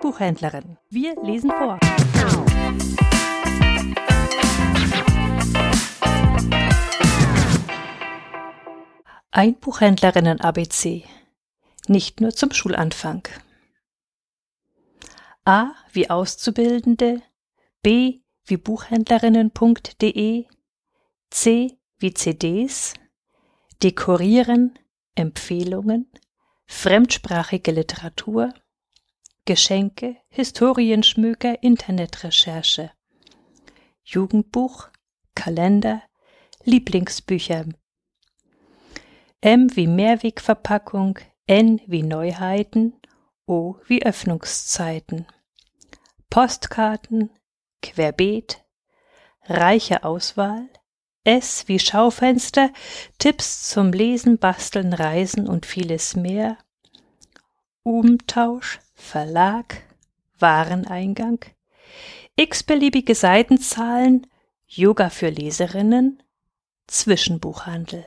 Buchhändlerin. Wir lesen vor. Ein Buchhändlerinnen-ABC. Nicht nur zum Schulanfang. A. Wie Auszubildende, B. Wie Buchhändlerinnen.de, C. Wie CDs, Dekorieren, Empfehlungen, fremdsprachige Literatur, Geschenke, Historienschmöker, Internetrecherche, Jugendbuch, Kalender, Lieblingsbücher, M wie Mehrwegverpackung, N wie Neuheiten, O wie Öffnungszeiten, Postkarten, Querbeet, reiche Auswahl, S wie Schaufenster, Tipps zum Lesen, Basteln, Reisen und vieles mehr, Umtausch, Verlag, Wareneingang, x-beliebige Seitenzahlen, Yoga für Leserinnen, Zwischenbuchhandel.